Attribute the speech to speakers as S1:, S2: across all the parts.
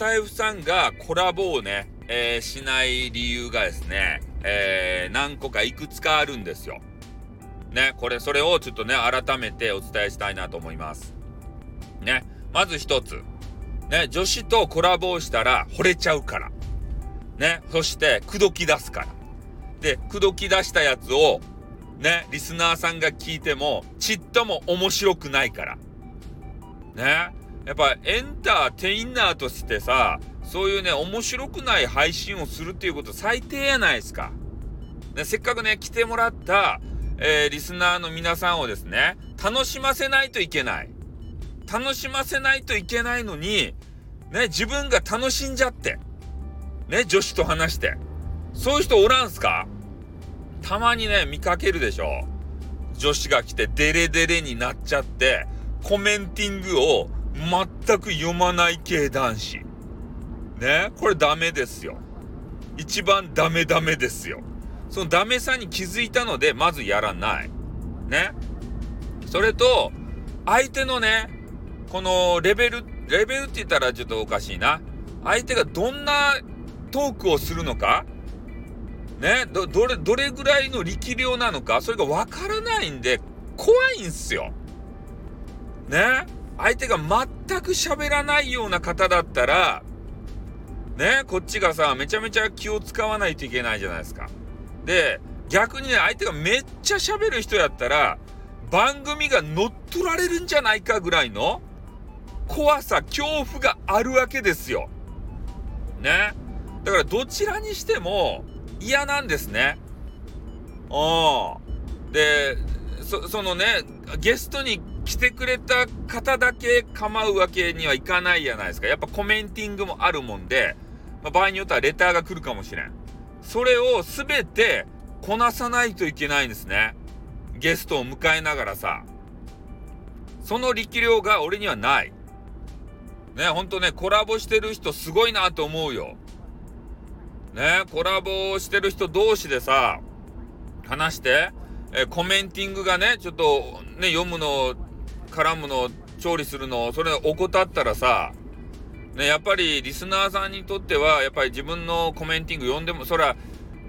S1: タイフさんがコラボをね、えー、しない理由がですね、えー、何個かいくつかあるんですよ。ね、これ、それをちょっとね、改めてお伝えしたいなと思います。ね、まず一つ。ね、女子とコラボをしたら惚れちゃうから。ね、そして、口説き出すから。で、口説き出したやつを、ね、リスナーさんが聞いても、ちっとも面白くないから。ね、やっぱエンターテインナーとしてさ、そういうね、面白くない配信をするっていうこと最低やないですか。ね、せっかくね、来てもらった、えー、リスナーの皆さんをですね、楽しませないといけない。楽しませないといけないのに、ね、自分が楽しんじゃって、ね、女子と話して。そういう人おらんすか？たまにね、見かけるでしょ。女子が来てデレデレになっちゃって、コメンティングを全く読まない系男子。ね、これダメですよ。一番ダメダメですよ。そのダメさに気づいたので、まずやらない。ね？それと、相手のね、このレベル、レベルって言ったらちょっとおかしいな。相手がどんなトークをするのか？ね、ど、どれ、どれぐらいの力量なのか？それがわからないんで、怖いんすよ。ね？相手が全く喋らないような方だったら、ね、こっちがさ、めちゃめちゃ気を使わないといけないじゃないですか。で、逆にね、相手がめっちゃ喋る人やったら、番組が乗っ取られるんじゃないかぐらいの怖さ、恐怖があるわけですよ。ね。だからどちらにしても嫌なんですね。うん。で、そ、そのね、ゲストに来てくれた方だけ構うわけにはいかないじゃないですか。やっぱコメンティングもあるもんで、まあ、場合によってはレターが来るかもしれん。それを全てこなさないといけないんですね。ゲストを迎えながらさ。その力量が俺にはない。ね、ほんとね、コラボしてる人すごいなと思うよ。ね、コラボしてる人同士でさ、話して、えコメンティングがね、ちょっとね、読むの、絡むの、調理するの、それ怠ったらさ、ね、やっぱりリスナーさんにとっては、やっぱり自分のコメンティング読んでも、そら、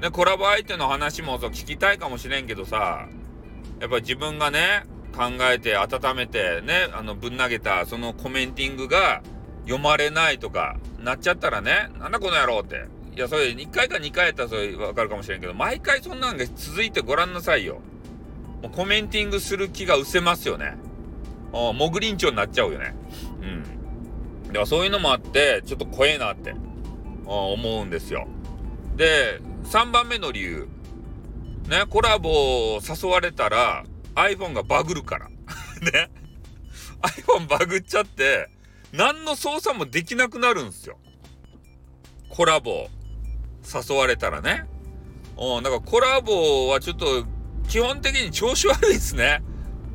S1: ね、コラボ相手の話も聞きたいかもしれんけどさ、やっぱり自分がね、考えて温めてね、あの、ぶん投げたそのコメンティングが読まれないとかなっちゃったらね、なんだこの野郎って。いや、それ1回か2回やったらそれわかるかもしれんけど、毎回そんなんが続いてごらんなさいよ。もうコメンティングする気が失せますよね。モグリンチョになっちゃうよね。うん。だからそういうのもあって、ちょっと怖えなって思うんですよ。で、3番目の理由。ね、コラボを誘われたら iPhone がバグるから。ね。iPhone バグっちゃって、何の操作もできなくなるんですよ。コラボ誘われたらね。うん、だからコラボはちょっと基本的に調子悪いですね。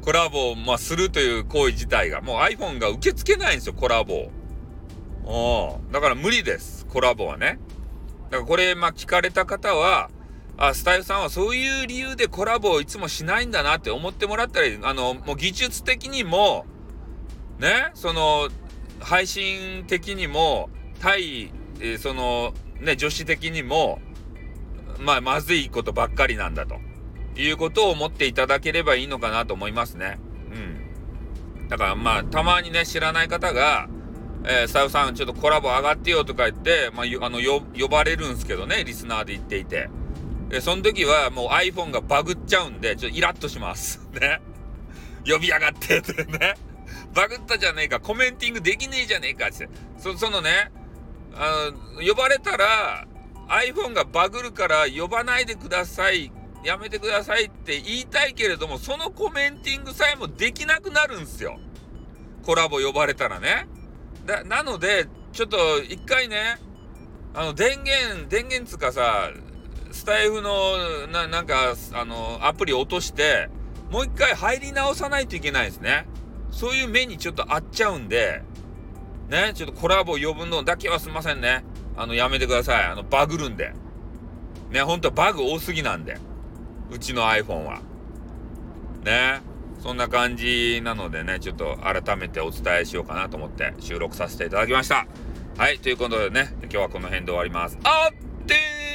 S1: コラボを、まあ、するという行為自体が。もう iPhone が受け付けないんですよ、コラボを。だから無理です、コラボはね。だからこれ、まあ、聞かれた方は、あ、スタイルさんはそういう理由でコラボをいつもしないんだなって思ってもらったらあの、もう技術的にも、ね、その、配信的にも、対、えー、その、ね、女子的にも、まあ、まずいことばっかりなんだと。いうことを思っていただければいいのかなと思いますね。うん。だからまあ、たまにね、知らない方が、えー、スタイフさんちょっとコラボ上がってよとか言って、まあ、あの、呼ばれるんですけどね、リスナーで言っていて。で、その時はもう iPhone がバグっちゃうんで、ちょっとイラッとします。ね。呼び上がってってね。バグったじゃねえか、コメンティングできねえじゃねえかって。そ、そのね、あの、呼ばれたら、iPhone がバグるから呼ばないでくださいやめてくださいって言いたいけれども、そのコメンティングさえもできなくなるんすよ。コラボ呼ばれたらね。だ、なので、ちょっと一回ね、あの、電源、電源つうかさ、スタイフの、な、なんか、あの、アプリ落として、もう一回入り直さないといけないですね。そういう目にちょっと合っちゃうんで、ね、ちょっとコラボ呼ぶのだけはすいませんね。あの、やめてください。あの、バグるんで。ね、ほんとバグ多すぎなんで。うちの iPhone は。ね。そんな感じなのでね、ちょっと改めてお伝えしようかなと思って収録させていただきました。はい、ということでね、今日はこの辺で終わります。あってー